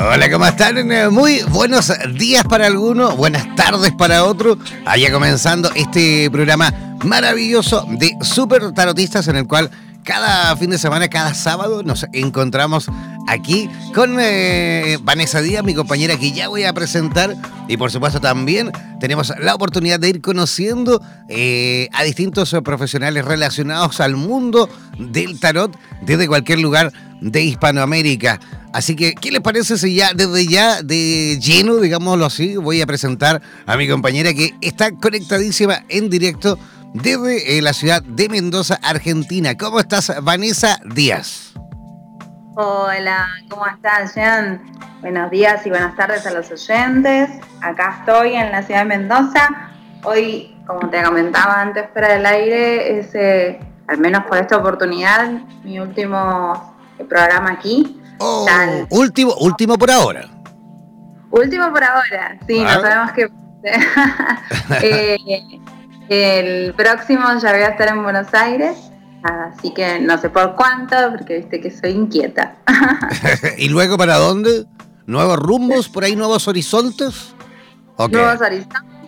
Hola, ¿cómo están? Muy buenos días para algunos, buenas tardes para otros. Allá comenzando este programa maravilloso de Super Tarotistas en el cual cada fin de semana, cada sábado nos encontramos aquí con eh, Vanessa Díaz, mi compañera que ya voy a presentar. Y por supuesto también tenemos la oportunidad de ir conociendo eh, a distintos profesionales relacionados al mundo del tarot desde cualquier lugar de Hispanoamérica. Así que, ¿qué les parece si ya desde ya de lleno, digámoslo así, voy a presentar a mi compañera que está conectadísima en directo desde eh, la ciudad de Mendoza, Argentina. ¿Cómo estás, Vanessa Díaz? Hola, ¿cómo estás, Jean? Buenos días y buenas tardes a los oyentes. Acá estoy en la ciudad de Mendoza. Hoy, como te comentaba antes fuera del aire, es, eh, al menos por esta oportunidad, mi último programa aquí. Oh, último, último por ahora. Último por ahora, sí, no sabemos qué. Eh, el próximo ya voy a estar en Buenos Aires, así que no sé por cuánto, porque viste que soy inquieta. ¿Y luego para dónde? ¿Nuevos rumbos? ¿Por ahí nuevos horizontes? Nuevos horizontes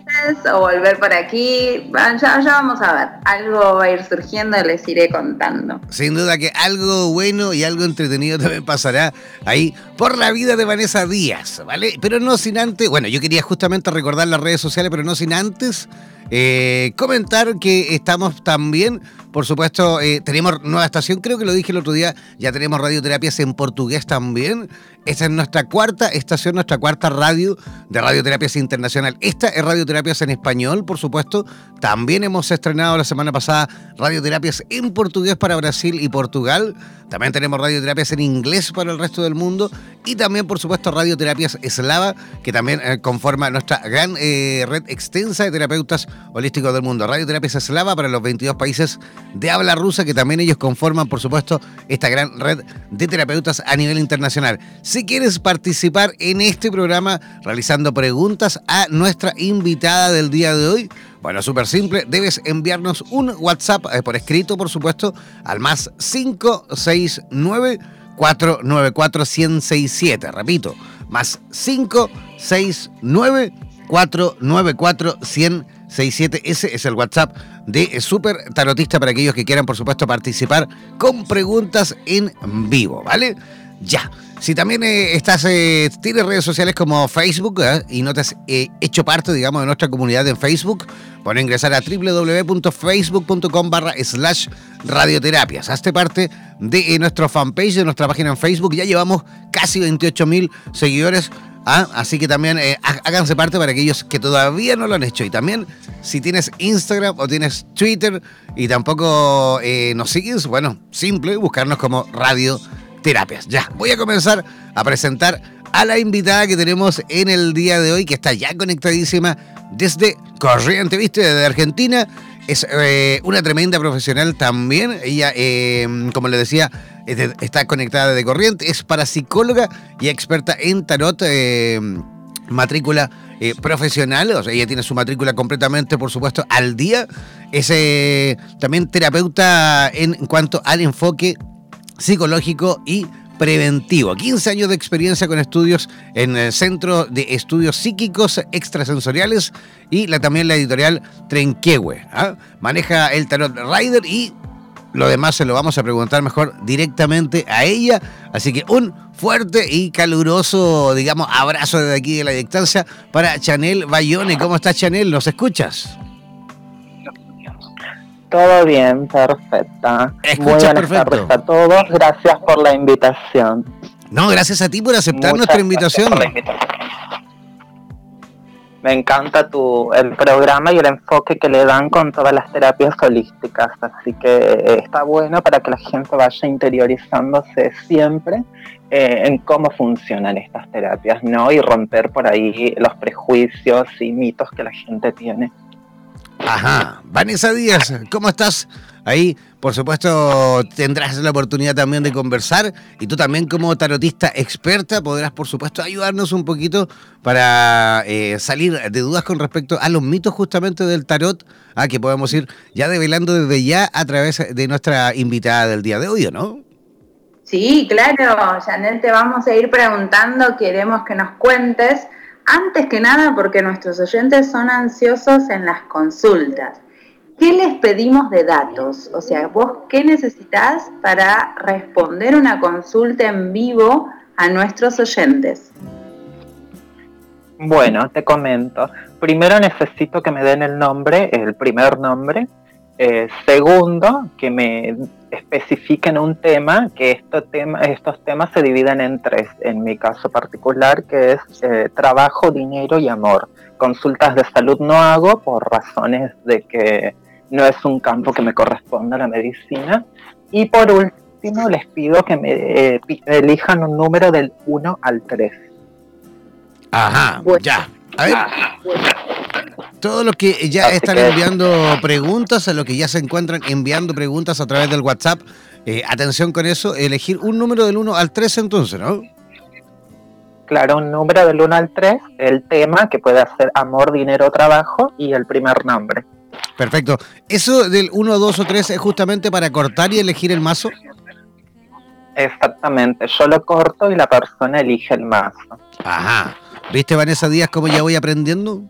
o volver por aquí. Ya, ya, vamos a ver. Algo va a ir surgiendo y les iré contando. Sin duda que algo bueno y algo entretenido también pasará ahí por la vida de Vanessa Díaz, ¿vale? Pero no sin antes, bueno, yo quería justamente recordar las redes sociales, pero no sin antes eh, comentar que estamos también por supuesto, eh, tenemos nueva estación, creo que lo dije el otro día, ya tenemos radioterapias en portugués también. Esta es nuestra cuarta estación, nuestra cuarta radio de Radioterapias Internacional. Esta es Radioterapias en español, por supuesto. También hemos estrenado la semana pasada Radioterapias en portugués para Brasil y Portugal. También tenemos radioterapias en inglés para el resto del mundo y también, por supuesto, radioterapias eslava, que también eh, conforma nuestra gran red extensa de terapeutas holísticos del mundo. Radioterapias eslava para los 22 países de habla rusa, que también ellos conforman, por supuesto, esta gran red de terapeutas a nivel internacional. Si quieres participar en este programa realizando preguntas a nuestra invitada del día de hoy, bueno, súper simple, debes enviarnos un WhatsApp eh, por escrito, por supuesto, al más 569 494 1067. Repito, más 569 494 1067. Ese es el WhatsApp de Super Tarotista para aquellos que quieran, por supuesto, participar con preguntas en vivo, ¿vale? Ya. Si también eh, estás, eh, tienes redes sociales como Facebook ¿eh? y no te has hecho parte, digamos, de nuestra comunidad en Facebook, puedes ingresar a www.facebook.com barra slash radioterapias. Hazte parte de nuestro fanpage, de nuestra página en Facebook. Ya llevamos casi 28 mil seguidores. ¿Ah? Así que también háganse parte para aquellos que todavía no lo han hecho. Y también, si tienes Instagram o tienes Twitter y tampoco nos sigues, bueno, simple, buscarnos como Radio terapias. Ya, voy a comenzar a presentar a la invitada que tenemos en el día de hoy, que está ya conectadísima desde Corriente, ¿viste? Desde Argentina. Es eh, una tremenda profesional también. Ella, eh, como le decía, está conectada desde Corriente. Es parapsicóloga y experta en tarot. Eh, matrícula profesional, o sea, ella tiene su matrícula completamente, por supuesto, al día. Es también terapeuta en cuanto al enfoque psicológico y preventivo. 15 años de experiencia con estudios en el Centro de Estudios Psíquicos Extrasensoriales y la, también la editorial Trenquehue. ¿ah? Maneja el tarot Rider y lo demás se lo vamos a preguntar mejor directamente a ella. Así que un fuerte y caluroso, digamos, abrazo desde aquí de la distancia para Chanel Bayone. ¿Cómo estás, Chanel? ¿Nos escuchas? Todo bien, perfecta. Muy buenas tardes a todos. Gracias por la invitación. No, gracias a ti por aceptar nuestra invitación. Me encanta tu, el programa y el enfoque que le dan con todas las terapias holísticas, así que eh, está bueno para que la gente vaya interiorizándose siempre eh, en cómo funcionan estas terapias, ¿no? Y romper por ahí los prejuicios y mitos que la gente tiene. Ajá. Vanessa Díaz, ¿cómo estás? Ahí, por supuesto, tendrás la oportunidad también de conversar y tú también como tarotista experta podrás, por supuesto, ayudarnos un poquito para eh, salir de dudas con respecto a los mitos justamente del tarot, a que podemos ir ya develando desde ya a través de nuestra invitada del día de hoy, ¿no? Sí, claro, Janel, te vamos a ir preguntando, queremos que nos cuentes antes que nada porque nuestros oyentes son ansiosos en las consultas. ¿Qué les pedimos de datos? O sea, vos qué necesitas para responder una consulta en vivo a nuestros oyentes. Bueno, te comento. Primero necesito que me den el nombre, el primer nombre, eh, segundo, que me especifiquen un tema, que estos temas se dividen en tres, en mi caso particular, que es eh, trabajo, dinero y amor. Consultas de salud no hago por razones de que no es un campo que me corresponda a la medicina. Y por último, les pido que me eh, elijan un número del 1 al 3. Ajá, ya. A ver. Todos los que ya están enviando preguntas, a los que ya se encuentran enviando preguntas a través del WhatsApp, eh, atención con eso, elegir un número del 1 al 3 entonces, ¿no? Claro, un número del 1 al 3, el tema que puede ser amor, dinero, trabajo y el primer nombre. Perfecto. ¿Eso del 1, 2 o 3 es justamente para cortar y elegir el mazo? Exactamente, yo lo corto y la persona elige el mazo. Ajá. ¿Viste Vanessa Díaz cómo ya voy aprendiendo?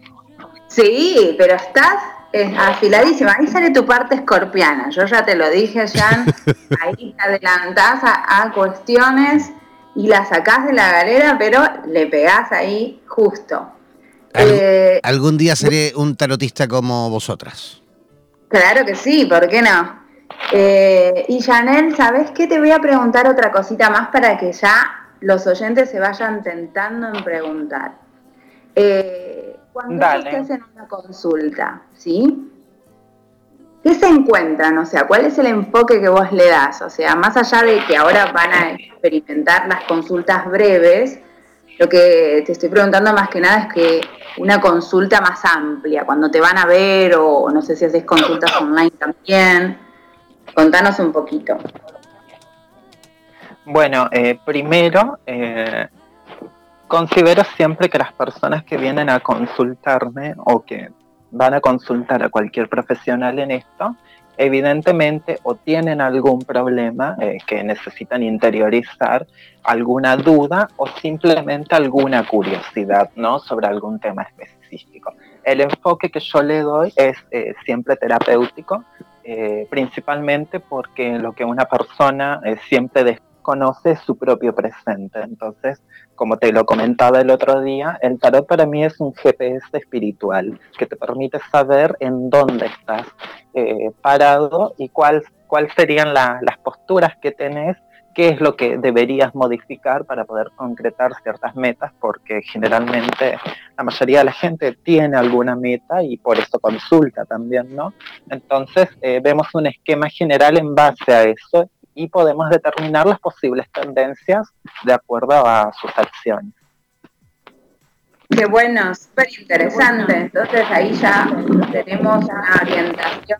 Sí, pero estás afiladísima. Ahí sale tu parte escorpiana. Yo ya te lo dije, Jan. Ahí te adelantás a, cuestiones y la sacás de la galera, pero le pegás ahí justo. Eh, algún día seré un tarotista como vosotras. Claro que sí, ¿por qué no? Eh, y Janel, ¿sabes qué? Te voy a preguntar otra cosita más para que ya los oyentes se vayan tentando en preguntar. Eh, cuando estás en una consulta, ¿sí? ¿Qué se encuentran? O sea, ¿cuál es el enfoque que vos le das? O sea, más allá de que ahora van a experimentar las consultas breves, lo que te estoy preguntando más que nada es que una consulta más amplia, cuando te van a ver o no sé si haces consultas online también. Contanos un poquito. Bueno, eh, primero, eh, considero siempre que las personas que vienen a consultarme o que van a consultar a cualquier profesional en esto, evidentemente o tienen algún problema eh, que necesitan interiorizar, alguna duda o simplemente alguna curiosidad ¿no? sobre algún tema específico. El enfoque que yo le doy es eh, siempre terapéutico, eh, principalmente porque lo que una persona siempre desconoce es su propio presente. Entonces, como te lo comentaba el otro día, el tarot para mí es un GPS espiritual que te permite saber en dónde estás eh, parado y cuáles cuál serían las posturas que tenés, qué es lo que deberías modificar para poder concretar ciertas metas, porque generalmente la mayoría de la gente tiene alguna meta y por eso consulta también, ¿no? Entonces eh, vemos un esquema general en base a eso y podemos determinar las posibles tendencias de acuerdo a sus acciones. Qué bueno, súper interesante. Entonces ahí ya tenemos una orientación.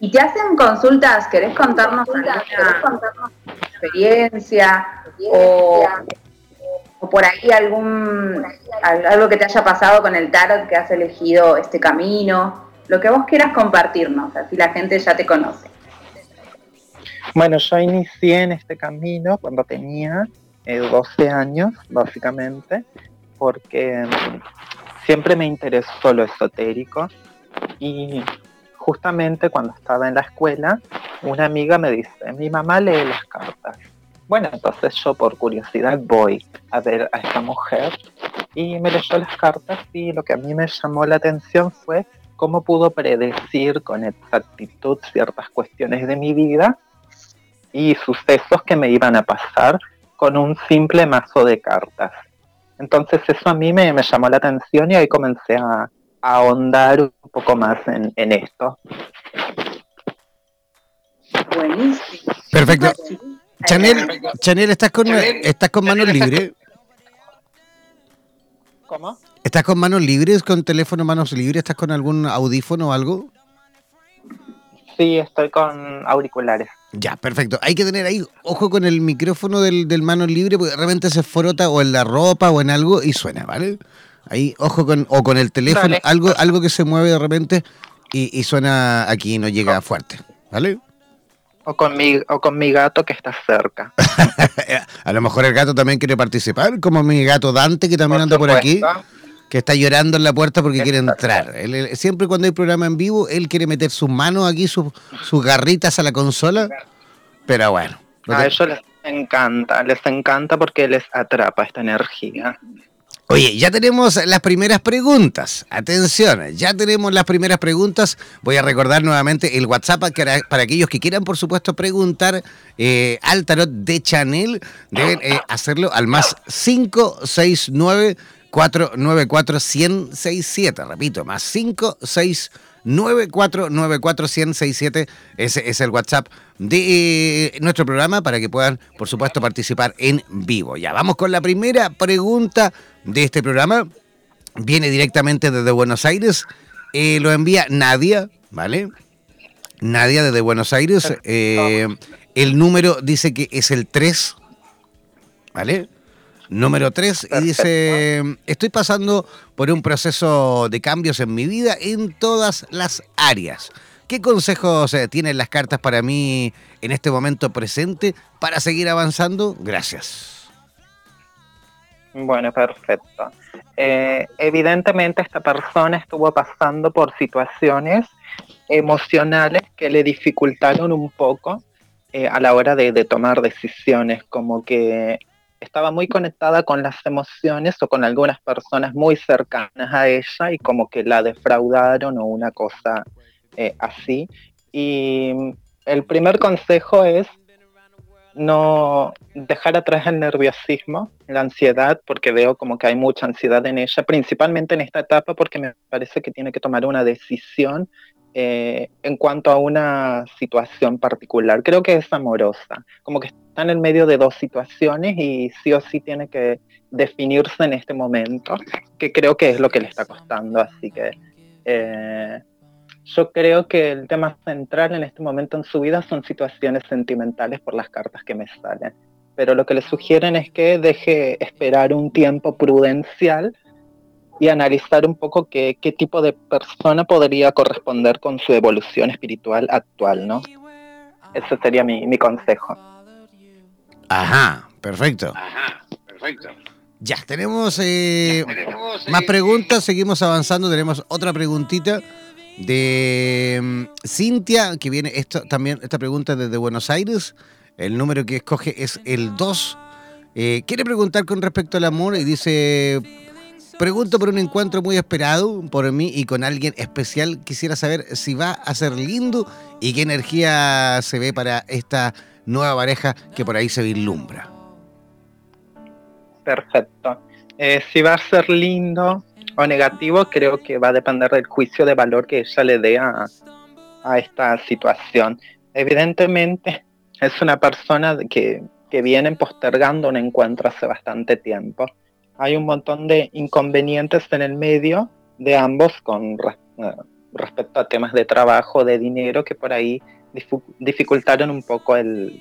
¿Y te hacen consultas? ¿Querés contarnos alguna experiencia o, o, por ahí algún algo que te haya pasado con el tarot que has elegido este camino? Lo que vos quieras compartirnos, así la gente ya te conoce. Bueno, yo inicié en este camino cuando tenía 12 eh, años, básicamente, porque mm, siempre me interesó lo esotérico y justamente cuando estaba en la escuela, una amiga me dice, mi mamá lee las cartas. Bueno, entonces yo por curiosidad voy a ver a esta mujer y me leyó las cartas y lo que a mí me llamó la atención fue cómo pudo predecir con exactitud ciertas cuestiones de mi vida y sucesos que me iban a pasar con un simple mazo de cartas. Entonces eso a mí me, llamó la atención y ahí comencé a, ahondar un poco más en, esto. Buenísimo. Perfecto. Chanel, Chanel, ¿estás con, ¿estás con manos libres? ¿Cómo? ¿Estás con manos libres, con teléfono manos libres? ¿Estás con algún audífono o algo? Sí, estoy con auriculares. Ya, perfecto. Hay que tener ahí ojo con el micrófono del, del mano libre porque realmente se frota o en la ropa o en algo y suena, ¿vale? Ahí, ojo con, o con el teléfono, algo, algo que se mueve de repente y, suena aquí y no llega fuerte, ¿vale? O con, mi, o con mi gato que está cerca. a lo mejor el gato también quiere participar, como mi gato Dante que también anda por aquí que está llorando en la puerta porque quiere entrar. siempre cuando hay programa en vivo, él quiere meter sus manos aquí, sus, garritas a la consola. Pero bueno. A ellos les encanta, les encanta porque les atrapa esta energía. Oye, ya tenemos las primeras preguntas. Atención, ya tenemos las primeras preguntas. Voy a recordar nuevamente el WhatsApp para, aquellos que quieran, por supuesto, preguntar eh, al tarot de Chanel. Deben eh, hacerlo al más 569 494 167 Repito, más 569494167. Ese es el WhatsApp de eh, nuestro programa para que puedan, por supuesto, participar en vivo. Ya vamos con la primera pregunta de este programa. Viene directamente desde Buenos Aires. Eh, lo envía Nadia, ¿vale? Nadia desde Buenos Aires. Eh, el número dice que es el 3, ¿vale? Número 3 y dice, estoy pasando por un proceso de cambios en mi vida en todas las áreas. ¿Qué consejos eh, tienen las cartas para mí en este momento presente para seguir avanzando? Gracias. Bueno, perfecto. Eh, evidentemente esta persona estuvo pasando por situaciones emocionales que le dificultaron un poco eh, a la hora de, de, tomar decisiones, como que estaba muy conectada con las emociones o con algunas personas muy cercanas a ella y como que la defraudaron o una cosa eh, así. Y el primer consejo es no dejar atrás el nerviosismo, la ansiedad, porque veo como que hay mucha ansiedad en ella, principalmente en esta etapa porque me parece que tiene que tomar una decisión eh, en cuanto a una situación particular. Creo que es amorosa, como que está en el medio de dos situaciones y sí o sí tiene que definirse en este momento, que creo que es lo que le está costando. Así que eh, yo creo que el tema central en este momento en su vida son situaciones sentimentales por las cartas que me salen. Pero lo que le sugieren es que deje esperar un tiempo prudencial y analizar un poco qué, qué tipo de persona podría corresponder con su evolución espiritual actual, ¿no? Ese sería mi, mi consejo. Ajá, perfecto. Ajá, perfecto. Ya, tenemos, eh, más eh, preguntas, seguimos avanzando, tenemos otra preguntita de mm, Cintia, que viene esto también, esta pregunta desde Buenos Aires. El número que escoge es el 2. Eh, quiere preguntar con respecto al amor y dice, Pregunto por un encuentro muy esperado por mí y con alguien especial. Quisiera saber si va a ser lindo y qué energía se ve para esta nueva pareja que por ahí se vislumbra. Perfecto. Eh, si va a ser lindo o negativo, creo que va a depender del juicio de valor que ella le dé a, a esta situación. Evidentemente, es una persona que, que viene postergando un encuentro hace bastante tiempo hay un montón de inconvenientes en el medio de ambos con eh, respecto a temas de trabajo, de dinero, que por ahí dificultaron un poco el,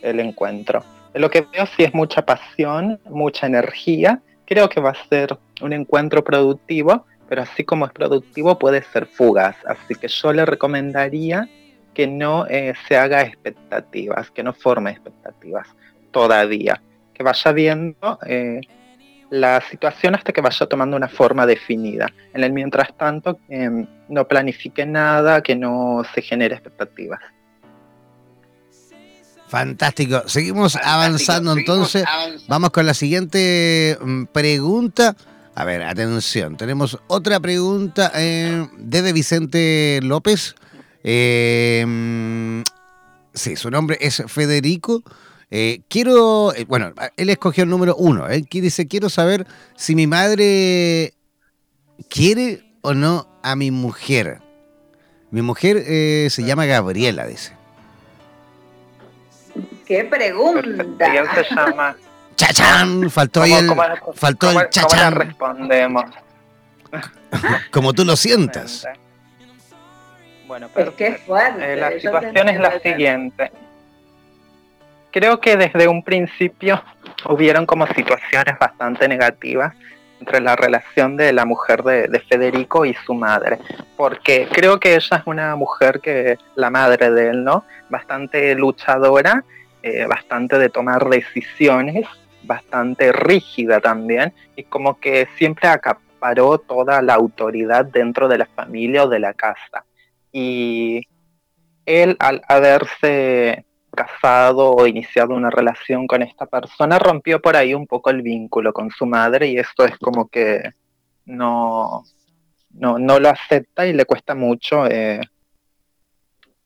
encuentro. Lo que veo sí es mucha pasión, mucha energía. Creo que va a ser un encuentro productivo, pero así como es productivo puede ser fugaz. Así que yo le recomendaría que no eh, se haga expectativas, que no forme expectativas todavía, que vaya viendo eh, la situación hasta que vaya tomando una forma definida. En el mientras tanto, em, no planifique nada, que no se genere expectativas. Fantástico. Seguimos avanzando entonces. Vamos con la siguiente mm, pregunta. A ver, atención, tenemos otra pregunta eh, desde Vicente López. Eh, sí, su nombre es Federico. Eh, quiero, eh, bueno, él escogió el número uno. Él dice, quiero saber si mi madre quiere o no a mi mujer. Mi mujer eh, se llama Gabriela, dice. ¿Qué pregunta? ¿Quién se llama? ¡Chachán! Faltó ahí el, faltó el chachán. ¿Cómo respondemos? Como tú lo sientas. Bueno, Es pero que es fuerte. eh, la situación es la siguiente. Creo que desde un principio hubieron como situaciones bastante negativas entre la relación de la mujer de, de Federico y su madre, porque creo que ella es una mujer que, la madre de él, ¿no? Bastante luchadora, eh, bastante de tomar decisiones, bastante rígida también, y como que siempre acaparó toda la autoridad dentro de la familia o de la casa. Y él, al haberse casado o iniciado una relación con esta persona, rompió por ahí un poco el vínculo con su madre y esto es como que no, no, no lo acepta y le cuesta mucho eh,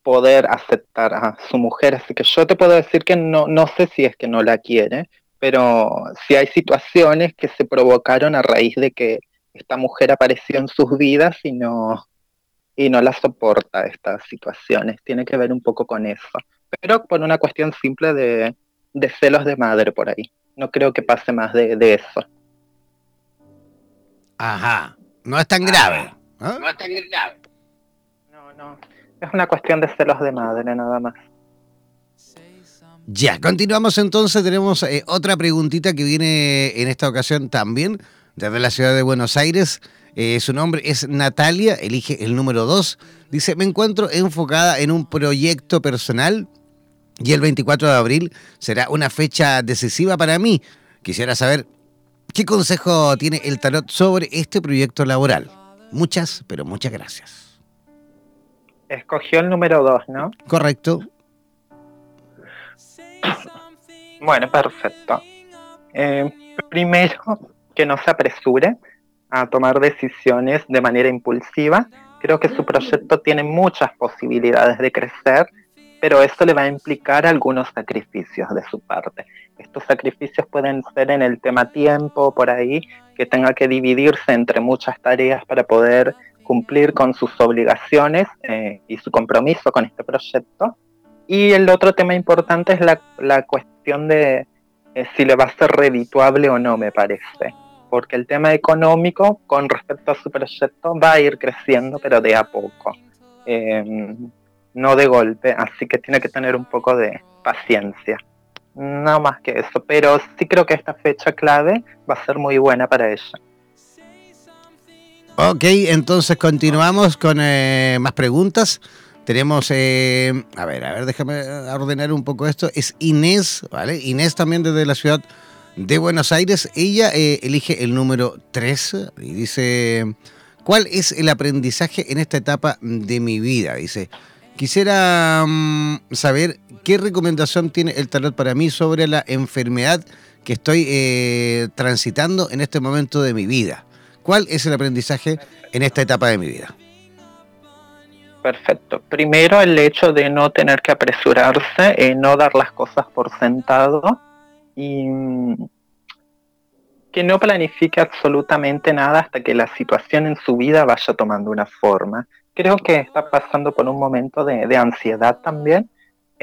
poder aceptar a su mujer. Así que yo te puedo decir que no, no sé si es que no la quiere, pero sí hay situaciones que se provocaron a raíz de que esta mujer apareció en sus vidas y no, y no la soporta estas situaciones. Tiene que ver un poco con eso. Pero por una cuestión simple de, de celos de madre por ahí. No creo que pase más de, de eso. Ajá. No es tan grave. ¿ah? No, no. Es una cuestión de celos de madre nada más. Ya, continuamos entonces. Tenemos eh, otra preguntita que viene en esta ocasión también desde la ciudad de Buenos Aires. Eh, su nombre es Natalia, elige el número 2. Dice, me encuentro enfocada en un proyecto personal y el 24 de abril será una fecha decisiva para mí. Quisiera saber qué consejo tiene el tarot sobre este proyecto laboral. Muchas, pero muchas gracias. Escogió el número 2, ¿no? Correcto. Bueno, perfecto. Eh, primero, que no se apresure a tomar decisiones de manera impulsiva. Creo que su proyecto tiene muchas posibilidades de crecer, pero esto le va a implicar algunos sacrificios de su parte. Estos sacrificios pueden ser en el tema tiempo, por ahí, que tenga que dividirse entre muchas tareas para poder cumplir con sus obligaciones eh, y su compromiso con este proyecto. Y el otro tema importante es la, la cuestión de eh, si le va a ser redituable o no, me parece. Porque el tema económico con respecto a su proyecto va a ir creciendo, pero de a poco. Eh, no de golpe, así que tiene que tener un poco de paciencia. No más que eso, pero sí creo que esta fecha clave va a ser muy buena para ella. Ok, entonces continuamos con eh, más preguntas. Tenemos, eh, a ver, a ver, déjame ordenar un poco esto. Es Inés, ¿vale? Inés también desde la ciudad de Buenos Aires. Ella eh, elige el número 3 y dice, ¿cuál es el aprendizaje en esta etapa de mi vida? Dice, quisiera mm, saber qué recomendación tiene el tarot para mí sobre la enfermedad que estoy eh, transitando en este momento de mi vida. ¿Cuál es el aprendizaje en esta etapa de mi vida? Perfecto. Primero el hecho de no tener que apresurarse, eh, no dar las cosas por sentado y mm, que no planifique absolutamente nada hasta que la situación en su vida vaya tomando una forma. Creo que está pasando por un momento de, de ansiedad también.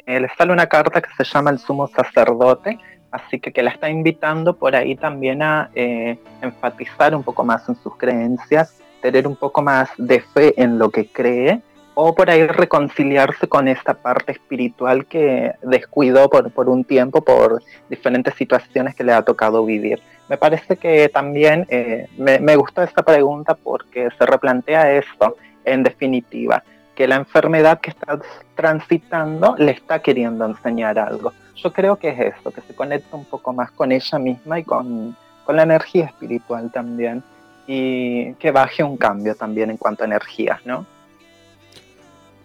Eh, le sale una carta que se llama el sumo sacerdote, así que que la está invitando por ahí también a eh, enfatizar un poco más en sus creencias, tener un poco más de fe en lo que cree o por ahí reconciliarse con esta parte espiritual que descuidó por, por un tiempo por diferentes situaciones que le ha tocado vivir. Me parece que también eh, me, me gustó esta pregunta porque se replantea esto, en definitiva, que la enfermedad que está transitando le está queriendo enseñar algo. Yo creo que es eso, que se conecta un poco más con ella misma y con, con la energía espiritual también, y que baje un cambio también en cuanto a energías, ¿no?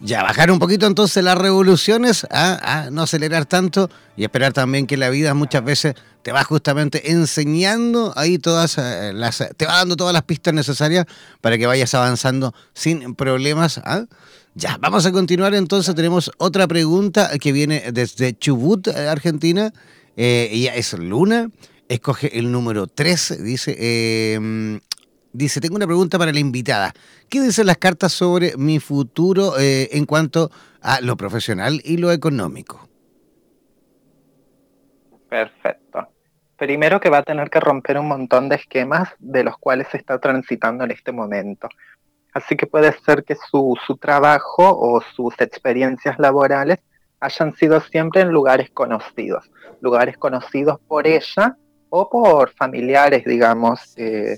Ya, bajar un poquito entonces las revoluciones, a, no acelerar tanto y esperar también que la vida muchas veces te va justamente enseñando ahí todas eh, las, te va dando todas las pistas necesarias para que vayas avanzando sin problemas. ¿ah? Ya, vamos a continuar entonces. Tenemos otra pregunta que viene desde Chubut, Argentina. Eh, ella es Luna. Escoge el número 3. Dice, eh, dice, tengo una pregunta para la invitada. ¿Qué dicen las cartas sobre mi futuro eh, en cuanto a lo profesional y lo económico? Perfecto. Primero que va a tener que romper un montón de esquemas de los cuales se está transitando en este momento. Así que puede ser que su, su trabajo o sus experiencias laborales hayan sido siempre en lugares conocidos, lugares conocidos por ella o por familiares, digamos, eh,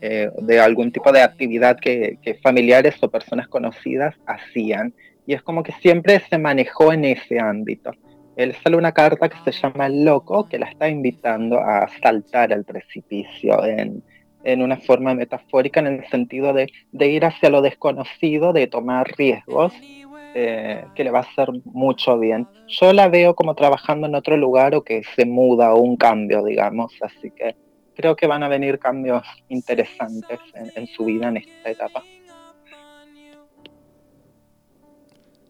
eh, de algún tipo de actividad que, familiares o personas conocidas hacían. Y es como que siempre se manejó en ese ámbito. Él sale una carta que se llama El Loco, que la está invitando a saltar al precipicio en, en una forma metafórica, en el sentido de, de, ir hacia lo desconocido, de tomar riesgos, eh, que le va a hacer mucho bien. Yo la veo como trabajando en otro lugar o que se muda o un cambio, digamos, así que creo que van a venir cambios interesantes en, su vida en esta etapa.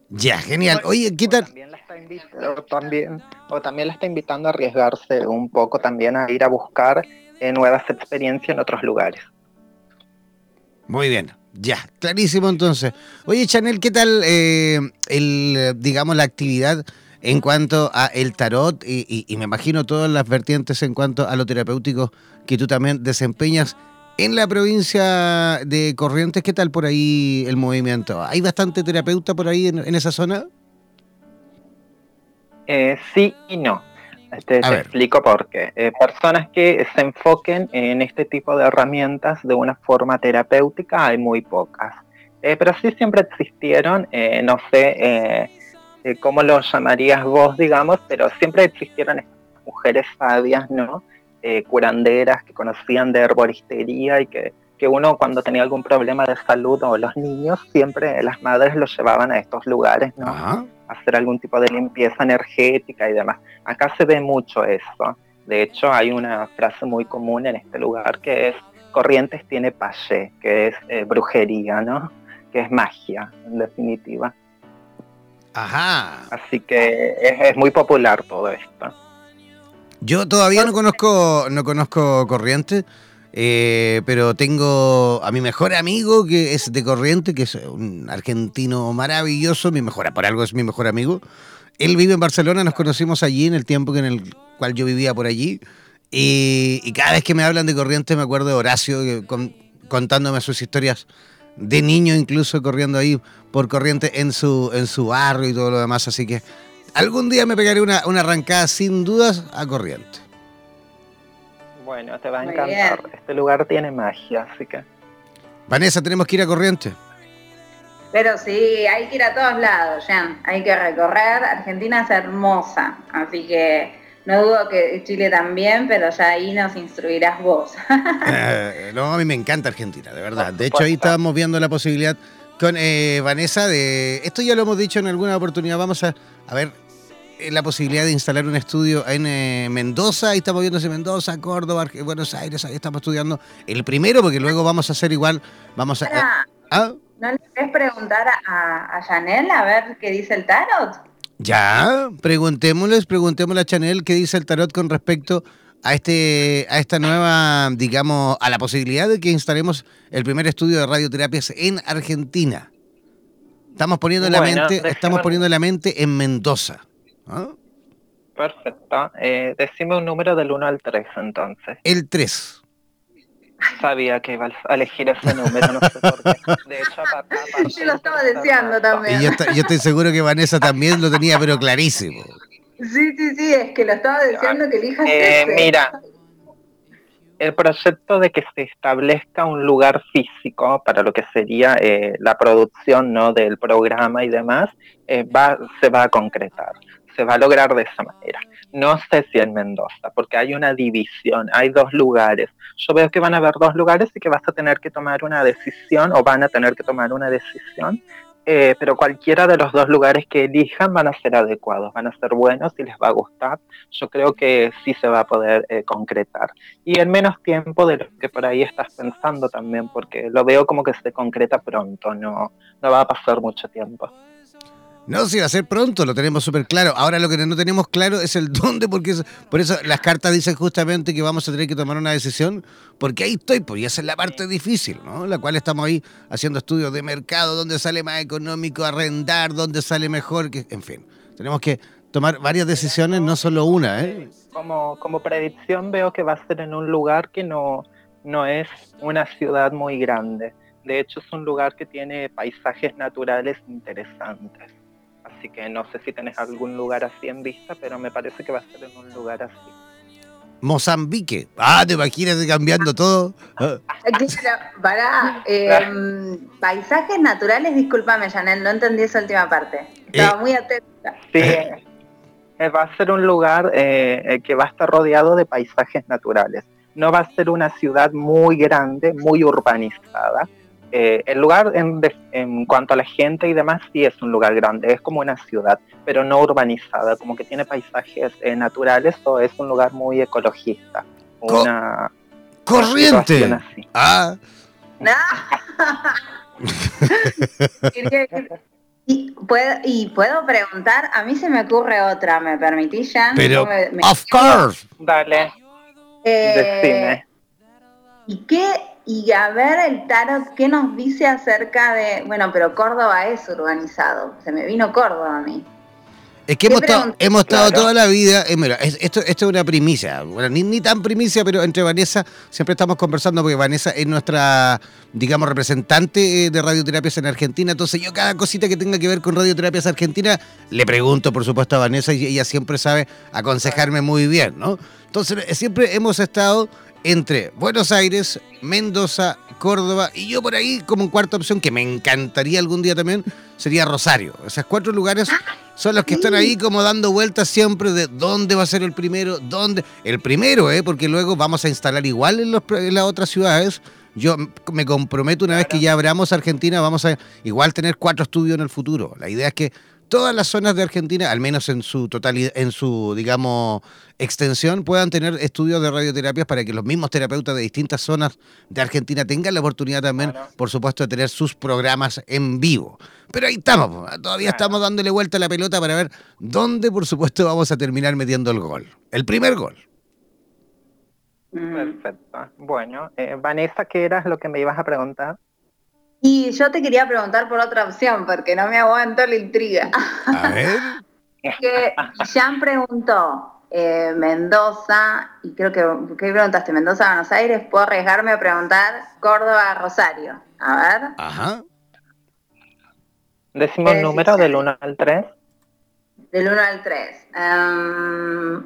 Ya, genial. Oye, ¿qué tal? También la está también, o también la está invitando a arriesgarse un poco también a ir a buscar eh, nuevas experiencias en otros lugares. Muy bien, ya, clarísimo entonces. Oye, Chanel, ¿qué tal eh, el, digamos, la actividad en cuanto a el tarot y, me imagino todas las vertientes en cuanto a lo terapéutico que tú también desempeñas en la provincia de Corrientes? ¿Qué tal por ahí el movimiento? ¿Hay bastante terapeuta por ahí en, esa zona? Eh, sí y no. Este, te explico por qué. Eh, personas que se enfoquen en este tipo de herramientas de una forma terapéutica hay muy pocas. Eh, pero sí siempre existieron, eh, no sé cómo lo llamarías vos, digamos, pero siempre existieron estas mujeres sabias, ¿no? curanderas que conocían de herboristería y que, que uno cuando tenía algún problema de salud o los niños, siempre las madres los llevaban a estos lugares, ¿no? hacer algún tipo de limpieza energética y demás. Acá se ve mucho eso. De hecho, hay una frase muy común en este lugar que es Corrientes tiene payé, que es eh, brujería, ¿no? Que es magia, en definitiva. Ajá. Así que es, muy popular todo esto. Yo todavía no conozco, no conozco Corrientes. Eh, pero tengo a mi mejor amigo que es de Corriente, que es un argentino maravilloso, mi mejor, por algo es mi mejor amigo. Él vive en Barcelona, nos conocimos allí en el tiempo en el cual yo vivía por allí. Y, cada vez que me hablan de Corriente me acuerdo de Horacio contándome sus historias de niño, incluso corriendo ahí por Corriente en su, en su barrio y todo lo demás. Así que algún día me pegaré una, una arrancada sin dudas a Corriente. Bueno, te va a encantar. Este lugar tiene magia, así que. Vanessa, tenemos que ir a Corriente. Pero sí, hay que ir a todos lados, Jan. Hay que recorrer. Argentina es hermosa, así que no dudo que Chile también, pero ya ahí nos instruirás vos. Eh, no, a mí me encanta Argentina, de verdad. De hecho, ahí estábamos viendo la posibilidad con eh, Vanessa de. Esto ya lo hemos dicho en alguna oportunidad. Vamos a, a ver eh, la posibilidad de instalar un estudio en eh, Mendoza, ahí estamos viendo Mendoza, Córdoba, Buenos Aires, ahí estamos estudiando el primero, porque luego vamos a hacer igual, vamos a... ¿Ah? ¿No le querés preguntar a, a Chanel a ver qué dice el tarot? Ya, preguntémosles, preguntémosle a Chanel qué dice el tarot con respecto a este a esta nueva, digamos, a la posibilidad de que instalemos el primer estudio de radioterapias en Argentina. Estamos poniendo la mente, estamos poniendo la mente en Mendoza. ¿Ah? Perfecto. Eh, decime un número del 1 al 3 entonces. El 3. Sabía que iba a elegir ese número, no sé por qué. De hecho, yo lo estaba deseando también. Y yo, estoy seguro que Vanessa también lo tenía, pero clarísimo. Sí, sí, sí, es que lo estaba deseando que elijas eh, ese. Mira, el proyecto de que se establezca un lugar físico para lo que sería eh, la producción ¿no? del programa y demás, eh, va, se va a concretar se va a lograr de esa manera. No sé si en Mendoza, porque hay una división, hay dos lugares. Yo veo que van a haber dos lugares y que vas a tener que tomar una decisión o van a tener que tomar una decisión eh, pero cualquiera de los dos lugares que elijan van a ser adecuados, van a ser buenos y les va a gustar. Yo creo que sí se va a poder eh, concretar. Y en menos tiempo de lo que por ahí estás pensando también, porque lo veo como que se concreta pronto, no, no va a pasar mucho tiempo. No, sí, va a ser pronto, lo tenemos súper claro. Ahora lo que no tenemos claro es el dónde, porque por eso las cartas dicen justamente que vamos a tener que tomar una decisión, porque ahí estoy, pues, y esa es la parte difícil, ¿no? La cual estamos ahí haciendo estudios de mercado, dónde sale más económico arrendar, dónde sale mejor, que, en fin, tenemos que tomar varias decisiones, no solo una, ¿eh? Como, como predicción veo que va a ser en un lugar que no, no es una ciudad muy grande. De hecho, es un lugar que tiene paisajes naturales interesantes. Así que no sé si tenés algún lugar así en vista, pero me parece que va a ser en un lugar así. Mozambique. Ah, te imaginas cambiando todo. Para em, paisajes naturales, discúlpame, Janel, no entendí esa última parte. Estaba eh, muy atenta. Sí, eh, va a ser un lugar eh, que va a estar rodeado de paisajes naturales. No va a ser una ciudad muy grande, muy urbanizada, eh, el lugar en, cuanto a la gente y demás sí es un lugar grande, es como una ciudad, pero no urbanizada, como que tiene paisajes eh, naturales o es un lugar muy ecologista. una corriente. Ah. y, ¿puedo, y puedo preguntar, a mí se me ocurre otra, ¿me permitís, Jan? Pero, of course. Dale. Eh, ¿Y qué y a ver el tarot, ¿qué nos dice acerca de, bueno, pero Córdoba es urbanizado, se me vino Córdoba a mí. Es que hemos estado, hemos estado toda la vida, eh, mira, esto, esto es una primicia, bueno, ni, ni, tan primicia, pero entre Vanessa siempre estamos conversando porque Vanessa es nuestra, digamos, representante eh, de radioterapias en Argentina, entonces yo cada cosita que tenga que ver con radioterapias Argentina le pregunto, por supuesto, a Vanessa y ella siempre sabe aconsejarme muy bien, ¿no? Entonces eh, siempre hemos estado entre Buenos Aires, Mendoza, Córdoba y yo por ahí como cuarta opción que me encantaría algún día también sería Rosario. Esos cuatro lugares son los que están ahí como dando vueltas siempre de dónde va a ser el primero, dónde. El primero, ¿eh? porque luego vamos a instalar igual en, en las otras ciudades. Yo me comprometo una vez que ya abramos Argentina, vamos a igual tener cuatro estudios en el futuro. La idea es que todas las zonas de Argentina, al menos en su totalidad, en su, digamos, extensión, puedan tener estudios de radioterapias para que los mismos terapeutas de distintas zonas de Argentina tengan la oportunidad también, por supuesto, de tener sus programas en vivo. Pero ahí estamos, todavía estamos dándole vuelta a la pelota para ver dónde, por supuesto, vamos a terminar metiendo el gol. El primer gol. Perfecto. Bueno, eh, Vanessa, ¿qué era lo que me ibas a preguntar? Y yo te quería preguntar por otra opción, porque no me aguanto la intriga. A ver. que Jean preguntó eh, Mendoza, y creo que, ¿qué preguntaste? Mendoza, Buenos Aires, ¿puedo arriesgarme a preguntar Córdoba, Rosario? A ver. Ajá. Decimos el número del 1 al 3. Del 1 al 3.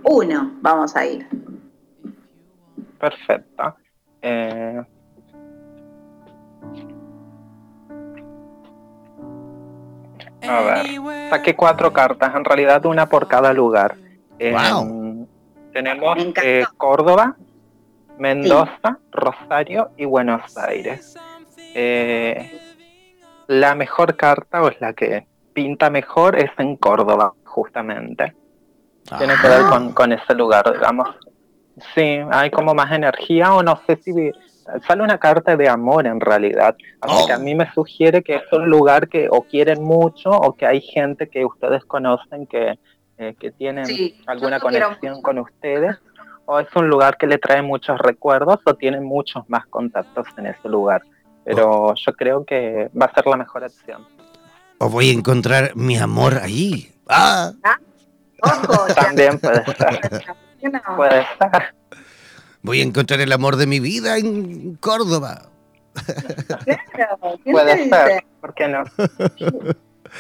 1, em, vamos a ir. Perfecto. Eh, A ver, saqué cuatro cartas, en realidad una por cada lugar. Em, tenemos eh, Córdoba, Mendoza, Rosario y Buenos Aires. Eh, la mejor carta, o es la que pinta mejor, es en Córdoba, justamente. Tiene que ver ah. con, con ese lugar, digamos. Sí, hay como más energía, o no sé si sale una carta de amor en realidad. Así que a oh. mí me sugiere que es un lugar que o quieren mucho o que hay gente que ustedes conocen que, eh, que tienen alguna conexión con ustedes. O es un lugar que le trae muchos recuerdos o tienen muchos más contactos en ese lugar. Pero oh. yo creo que va a ser la mejor opción. O voy a encontrar mi amor ahí. Ah. ¿Ah? También puede ser. puede ser. Voy a encontrar el amor de mi vida en Córdoba. Claro, Puede ser, ¿por qué no?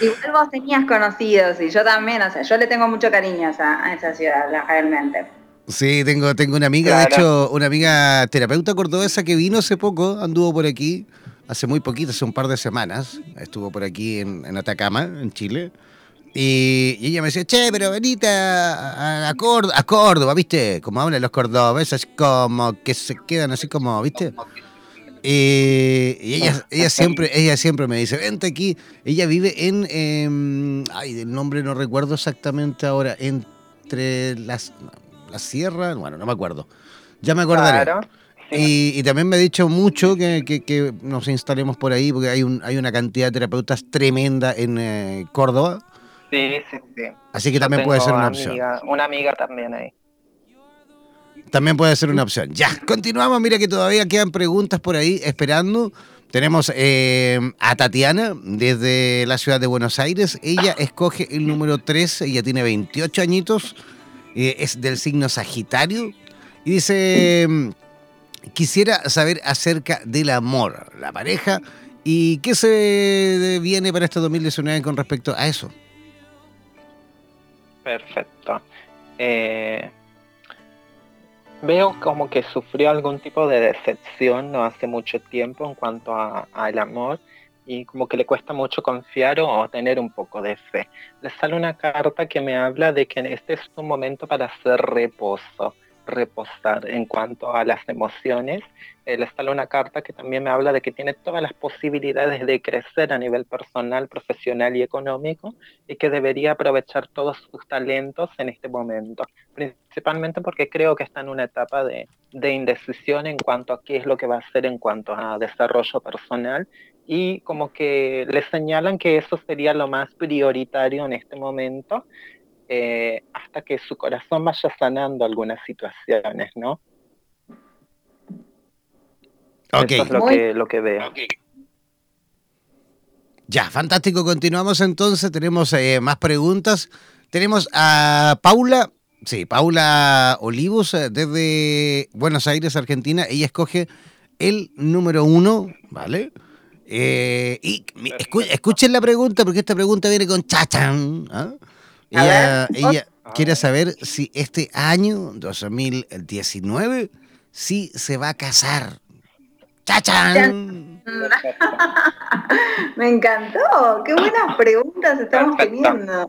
Igual vos tenías conocidos y yo también, o sea, yo le tengo mucho cariño a, esa ciudad, realmente. Sí, tengo, tengo una amiga, de hecho, una amiga terapeuta cordobesa que vino hace poco, anduvo por aquí, hace muy poquito, hace un par de semanas, estuvo por aquí en, en Atacama, en Chile. Y, ella me decía, che, pero venite a, a, Córdoba, ¿viste? Como hablan los cordobeses, como que se quedan así como, ¿viste? Eh, y ella, ella, siempre, ella siempre me dice, vente aquí. Ella vive en, em, ay, el nombre no recuerdo exactamente ahora, entre las, la sierra, bueno, no me acuerdo. Ya me acordaré. Y, también me ha dicho mucho que, que, nos instalemos por ahí, porque hay, un, hay una cantidad de terapeutas tremenda en eh, Córdoba. Sí, sí, sí. Así que también puede ser una opción. Una amiga también ahí. También puede ser una opción. Ya, continuamos. Mira que todavía quedan preguntas por ahí esperando. Tenemos eh, a Tatiana desde la ciudad de Buenos Aires. Ella escoge el número 3, ella tiene 28 añitos, eh, es del signo Sagitario. Y dice, quisiera saber acerca del amor, la pareja, y qué se viene para este 2019 con respecto a eso. Perfecto. Eh, veo como que sufrió algún tipo de decepción no hace mucho tiempo en cuanto al amor y como que le cuesta mucho confiar o, tener un poco de fe. Le sale una carta que me habla de que este es un momento para hacer reposo, reposar en cuanto a las emociones. Eh, le sale una carta que también me habla de que tiene todas las posibilidades de crecer a nivel personal, profesional y económico y que debería aprovechar todos sus talentos en este momento, principalmente porque creo que está en una etapa de, de indecisión en cuanto a qué es lo que va a hacer en cuanto a desarrollo personal y como que le señalan que eso sería lo más prioritario en este momento eh, hasta que su corazón vaya sanando algunas situaciones, ¿no? Ok. Eso es lo que, lo que veo. Ya, fantástico. Continuamos entonces. Tenemos eh, más preguntas. Tenemos a Paula, sí, Paula Olivos eh, desde Buenos Aires, Argentina. Ella escoge el número uno, ¿vale? y escuchen la pregunta porque esta pregunta viene con chachan. ¿ah? Ella, quiere saber si este año, 2019, sí se va a casar. ¡Chachán! Me encantó. Qué buenas preguntas estamos teniendo.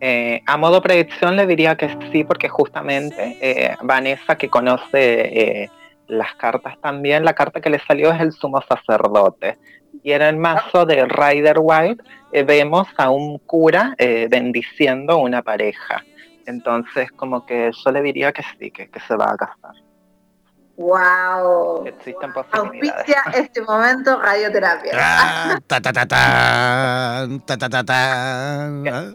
Eh, a modo predicción le diría que sí, porque justamente eh, Vanessa, que conoce eh, las cartas también, la carta que le salió es el sumo sacerdote. Y en el mazo de Rider White eh, vemos a un cura eh, bendiciendo una pareja. Entonces, como que yo le diría que sí, que, se va a casar. ¡Wow! Existen posibilidades. Auspicia este momento radioterapia. Ah, ta, ta, ta, ta, ta, ta, ta, ta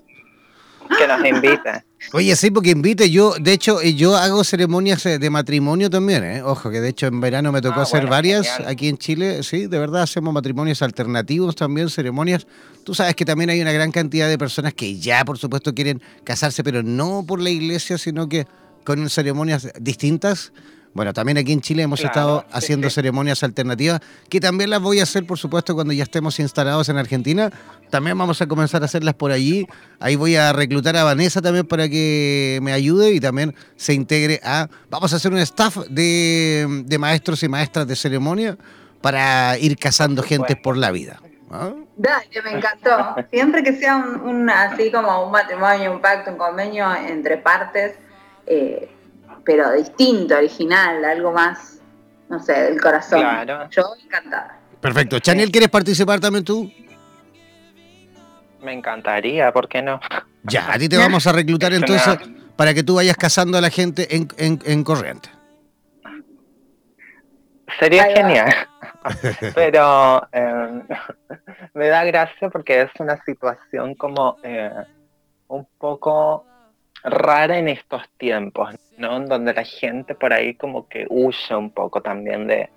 que nos invite. Oye, sí, porque invite. Yo, de hecho, yo hago ceremonias eh, de matrimonio también, ¿eh? Ojo, que de hecho en verano me tocó ah, hacer varias aquí en Chile. Sí, de verdad hacemos matrimonios alternativos también, ceremonias. Tú sabes que también hay una gran cantidad de personas que ya, por supuesto, quieren casarse, pero no por la iglesia, sino que con ceremonias distintas. Bueno, también aquí en Chile hemos estado haciendo ceremonias alternativas, que también las voy a hacer, por supuesto, cuando ya estemos instalados en Argentina. También vamos a comenzar a hacerlas por allí. Ahí voy a reclutar a Vanessa también para que me ayude y también se integre a... Vamos a hacer un staff de, maestros y maestras de ceremonia para ir casando gente por la vida. ¿Ah? Dale, me encantó. Siempre que sea un, así como un matrimonio, un pacto, un convenio entre partes, eh, pero distinto, original, algo más, no sé, del corazón. Claro. Yo encantada. Perfecto. Chanel, ¿quieres participar también tú? Me encantaría, ¿por qué no? Ya, a ti te vamos a reclutar entonces para que tú vayas casando a la gente en, en, corriente. Sería genial, pero eh, me da gracia porque es una situación como eh, un poco rara en estos tiempos, ¿no? Donde la gente por ahí como que huye un poco también de,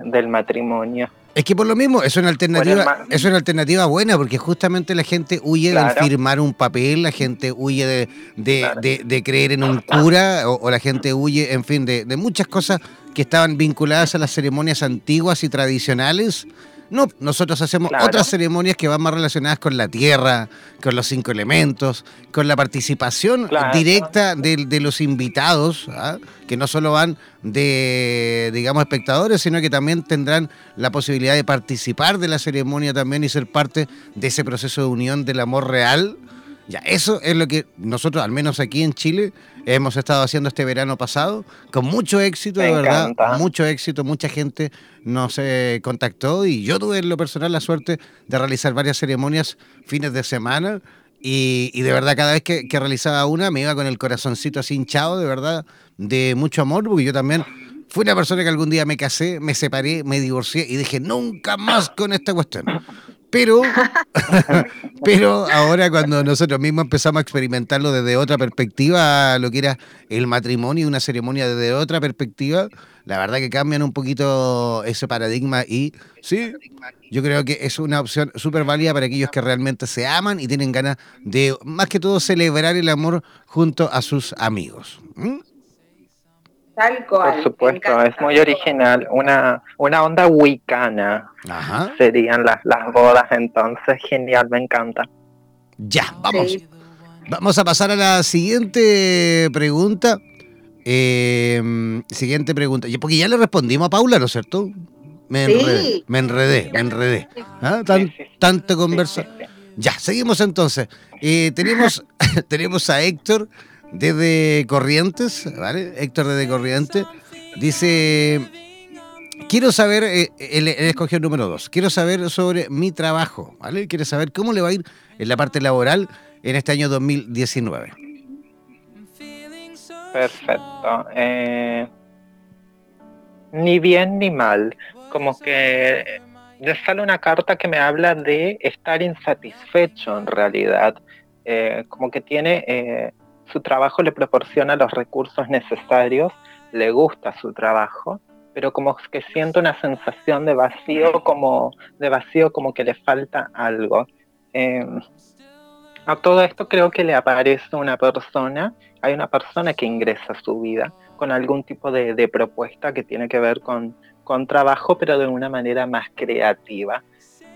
del matrimonio. Es que por lo mismo es una alternativa, es una alternativa buena, porque justamente la gente huye de firmar un papel, la gente huye de, de, creer en un cura, o, la gente huye, en fin, de, de muchas cosas que estaban vinculadas a las ceremonias antiguas y tradicionales no, nosotros hacemos otras ceremonias que van más relacionadas con la tierra, con los cinco elementos, con la participación directa de, los invitados, ¿ah? que no solo van de, digamos, espectadores, sino que también tendrán la posibilidad de participar de la ceremonia también y ser parte de ese proceso de unión del amor real Ya, eso es lo que nosotros, al menos aquí en Chile, hemos estado haciendo este verano pasado, con mucho éxito, de verdad, mucho éxito, mucha gente nos eh, contactó y yo tuve en lo personal la suerte de realizar varias ceremonias fines de semana y, de verdad cada vez que, que, realizaba una me iba con el corazoncito así hinchado, de verdad, de mucho amor, porque yo también fui una persona que algún día me casé, me separé, me divorcié y dije, nunca más con esta cuestión. Pero, pero ahora cuando nosotros mismos empezamos a experimentarlo desde otra perspectiva, lo que era el matrimonio, una ceremonia desde otra perspectiva, la verdad que cambian un poquito ese paradigma y sí, yo creo que es una opción súper válida para aquellos que realmente se aman y tienen ganas de, más que todo, celebrar el amor junto a sus amigos. Tal cual. Por supuesto, es muy original. Una, una onda wicana serían las, las bodas entonces. Genial, me encanta. Ya, vamos. Vamos a pasar a la siguiente pregunta. Eh, siguiente pregunta. Porque ya le respondimos a Paula, ¿no es cierto? Me enredé, me enredé, me enredé. ¿Ah? tanto conversa. Ya, seguimos entonces. Eh, tenemos, tenemos a Héctor desde Corrientes, ¿vale? Héctor desde Corrientes, dice, quiero saber, eh, él, escogió el número dos, quiero saber sobre mi trabajo, ¿vale? Quiere saber cómo le va a ir en la parte laboral en este año 2019. Perfecto. Eh, ni bien ni mal. Como que le sale una carta que me habla de estar insatisfecho en realidad. Eh, como que tiene su trabajo le proporciona los recursos necesarios, le gusta su trabajo, pero como que siente una sensación de vacío, como de vacío, como que le falta algo. Em, a todo esto creo que le aparece una persona, hay una persona que ingresa a su vida con algún tipo de, propuesta que tiene que ver con, con, trabajo, pero de una manera más creativa.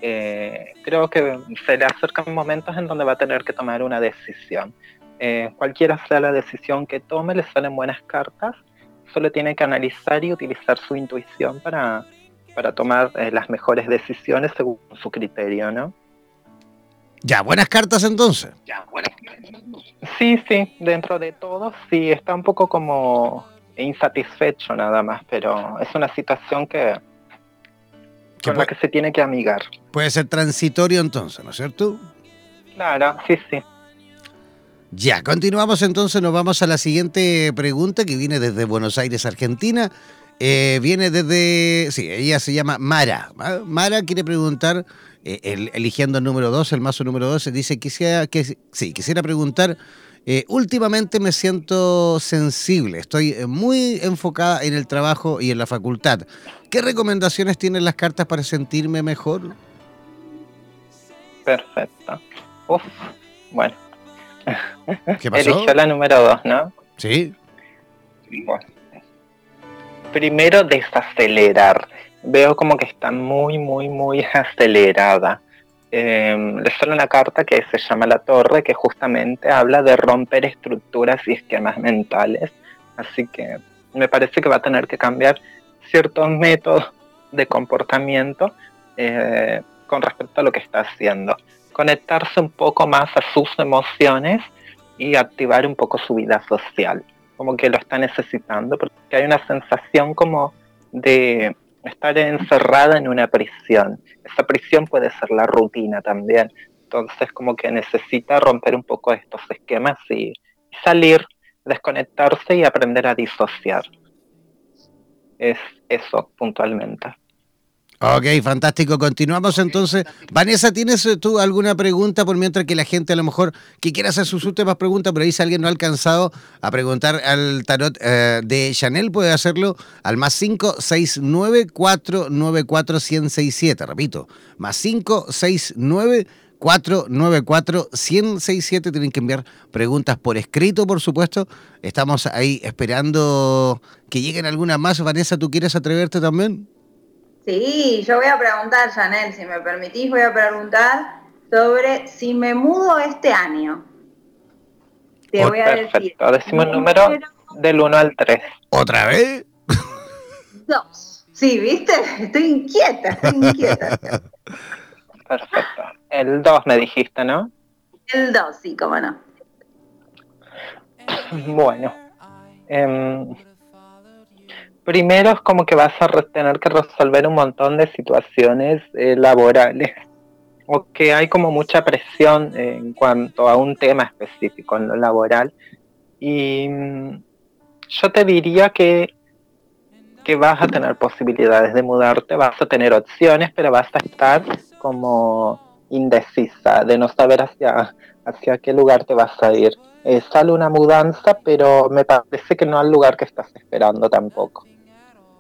Eh, creo que se le acercan momentos en donde va a tener que tomar una decisión. Eh, cualquiera sea la decisión que tome, le salen buenas cartas. Solo tiene que analizar y utilizar su intuición para, para tomar eh, las mejores decisiones según su criterio, ¿no? Ya, buenas cartas entonces. Ya, Sí, sí, dentro de todo, sí, está un poco como insatisfecho nada más, pero es una situación que con la que se tiene que amigar. Puede ser transitorio entonces, ¿no es cierto? Claro, sí, sí. Ya, continuamos entonces, nos vamos a la siguiente pregunta que viene desde Buenos Aires, Argentina. Eh, viene desde, sí, ella se llama Mara. Mara quiere preguntar, eh, eligiendo el número 2, el mazo número 12, dice, que, sí, quisiera preguntar, eh, últimamente me siento sensible, estoy muy enfocada en el trabajo y en la facultad. ¿Qué recomendaciones tienen las cartas para sentirme mejor? Perfecto. Uf, bueno ¿Qué pasó? Eligió la número dos, ¿no? Sí. Primero, desacelerar. Veo como que está muy, muy, muy acelerada. Eh, le sale una carta que se llama La Torre, que justamente habla de romper estructuras y esquemas mentales. Así que me parece que va a tener que cambiar ciertos métodos de comportamiento eh, con respecto a lo que está haciendo conectarse un poco más a sus emociones y activar un poco su vida social, como que lo está necesitando, porque hay una sensación como de estar encerrada en una prisión. Esa prisión puede ser la rutina también, entonces como que necesita romper un poco estos esquemas y salir, desconectarse y aprender a disociar. Es eso puntualmente. Ok, fantástico. Continuamos entonces. Vanessa, ¿tienes eh, tú alguna pregunta por mientras que la gente a lo mejor que quiera hacer sus últimas preguntas, pero ahí si alguien no ha alcanzado a preguntar al tarot eh, de Chanel, puede hacerlo al más 569 494 1067 Repito, más 569 494 1067 Tienen que enviar preguntas por escrito, por supuesto. Estamos ahí esperando que lleguen algunas más. Vanessa, ¿tú quieres atreverte también? Sí, yo voy a preguntar, Janel, si me permitís, voy a preguntar sobre si me mudo este año. Te voy a perfecto. decir. Decimos el número, del 1 al 3. ¿Otra vez? Dos. Sí, ¿viste? Estoy inquieta, estoy inquieta. Perfecto. El 2 me dijiste, ¿no? El 2, sí, cómo no. Bueno. Em, primero es como que vas a tener que resolver un montón de situaciones eh, laborales o que hay como mucha presión en cuanto a un tema específico en lo laboral y mm, yo te diría que que vas a tener posibilidades de mudarte, vas a tener opciones, pero vas a estar como indecisa, de no saber hacia, hacia qué lugar te vas a ir. Sale una mudanza, pero me parece que no al lugar que estás esperando tampoco.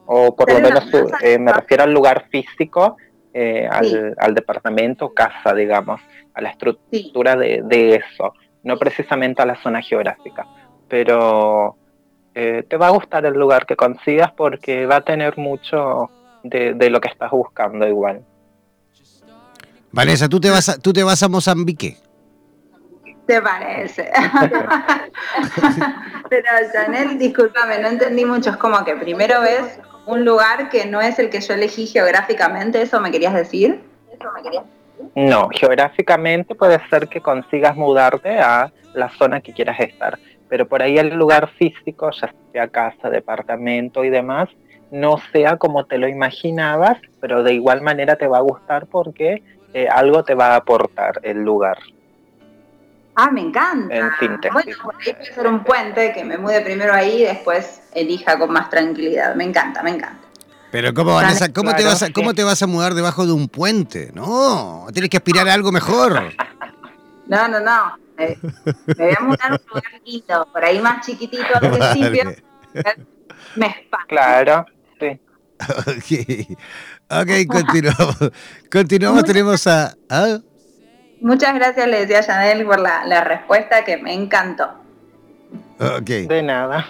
O por lo menos eh, me refiero al lugar físico, eh, al, departamento, casa, digamos, a la estructura de, de, eso, no precisamente a la zona geográfica. Pero te va a gustar el lugar que consigas porque va a tener mucho de, de lo que estás buscando igual. Vanessa, ¿tú te vas a, tú te vas a Mozambique? ¿Te parece? Pero Chanel, discúlpame, no entendí mucho. Es como que primero ves un lugar que no es el que yo elegí geográficamente, ¿eso me querías decir? ¿Eso me querías No, geográficamente puede ser que consigas mudarte a la zona que quieras estar, pero por ahí el lugar físico, ya sea casa, departamento y demás, no sea como te lo imaginabas, pero de igual manera te va a gustar porque eh, algo te va a aportar el lugar. Ah, me encanta. En fin, bueno, por ahí puede ser un puente, que me mude primero ahí y después elija con más tranquilidad. Me encanta, me encanta. Pero ¿cómo, Vanessa, ¿cómo, te vas a, ¿cómo te vas a mudar debajo de un puente? No, tienes que aspirar a algo mejor. No, no, no. me voy a mudar a un lugar lindo, por ahí más chiquitito al principio. Me espanta. Claro, sí. Ok, okay continuamos. continuamos, tenemos a... ¿ah? Muchas gracias, le decía a Chanel, por la, respuesta que me encantó. Ok. De nada.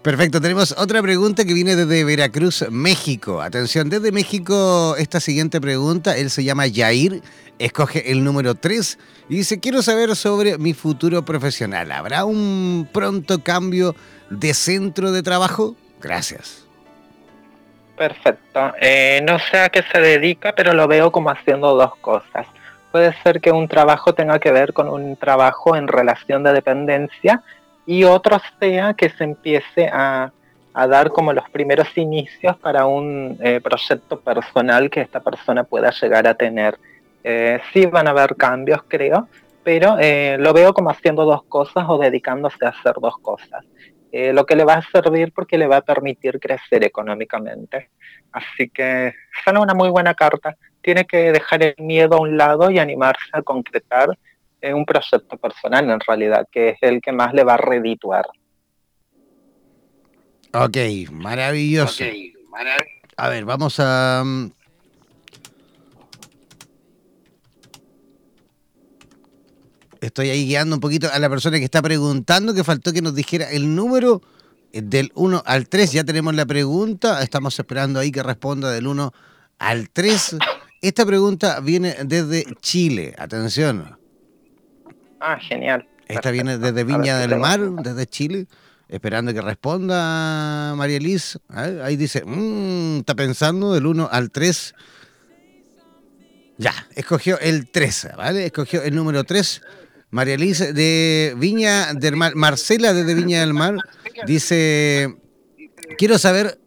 Perfecto, tenemos otra pregunta que viene desde Veracruz, México. Atención, desde México esta siguiente pregunta, él se llama Jair, escoge el número 3 y dice, quiero saber sobre mi futuro profesional. ¿Habrá un pronto cambio de centro de trabajo? Gracias. Perfecto. Eh, no sé a qué se dedica, pero lo veo como haciendo dos cosas puede ser que un trabajo tenga que ver con un trabajo en relación de dependencia y otro sea que se empiece a, dar como los primeros inicios para un eh, proyecto personal que esta persona pueda llegar a tener. Eh, sí van a haber cambios, creo, pero eh, lo veo como haciendo dos cosas o dedicándose a hacer dos cosas. lo que le va a servir porque le va a permitir crecer económicamente. Así que sale una muy buena carta tiene que dejar el miedo a un lado y animarse a concretar eh, un proyecto personal en realidad, que es el que más le va a redituar. Ok, maravilloso. a ver, vamos a... Mm, estoy ahí guiando un poquito a la persona que está preguntando, que faltó que nos dijera el número del 1 al 3. Ya tenemos la pregunta, estamos esperando ahí que responda del 1 al 3. Esta pregunta viene desde Chile, atención. Ah, genial. Esta viene desde Viña del Mar, desde Chile, esperando que responda María Liz. Ahí dice, mmm, está pensando del 1 al 3. Ya, escogió el 3, ¿vale? Escogió el número 3. María Liz de Viña del Mar, Marcela desde Viña del Mar, dice, quiero saber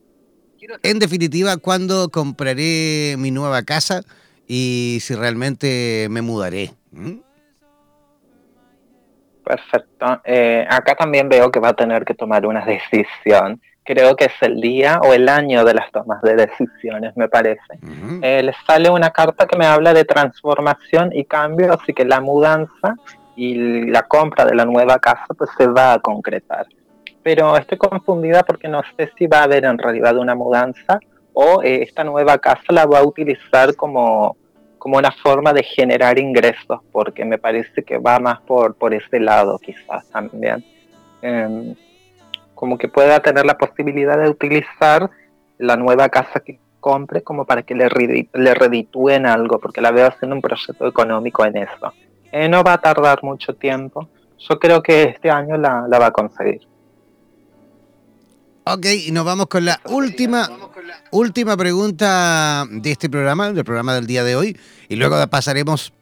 en definitiva, ¿cuándo compraré mi nueva casa y si realmente me mudaré? ¿Mm? Perfecto. Eh, acá también veo que va a tener que tomar una decisión. Creo que es el día o el año de las tomas de decisiones, me parece. Eh, le sale una carta que me habla de transformación y cambio, así que la mudanza y la compra de la nueva casa pues se va a concretar pero estoy confundida porque no sé si va a haber en realidad una mudanza o eh, esta nueva casa la va a utilizar como, como una forma de generar ingresos, porque me parece que va más por, por ese lado quizás también. Em, como que pueda tener la posibilidad de utilizar la nueva casa que compre como para que le, le reditúen algo, porque la veo haciendo un proyecto económico en eso. Eh, no va a tardar mucho tiempo. Yo creo que este año la, la va a conseguir. Ok, y nos vamos con la última, última pregunta de este programa, del programa del día de hoy, y luego pasaremos,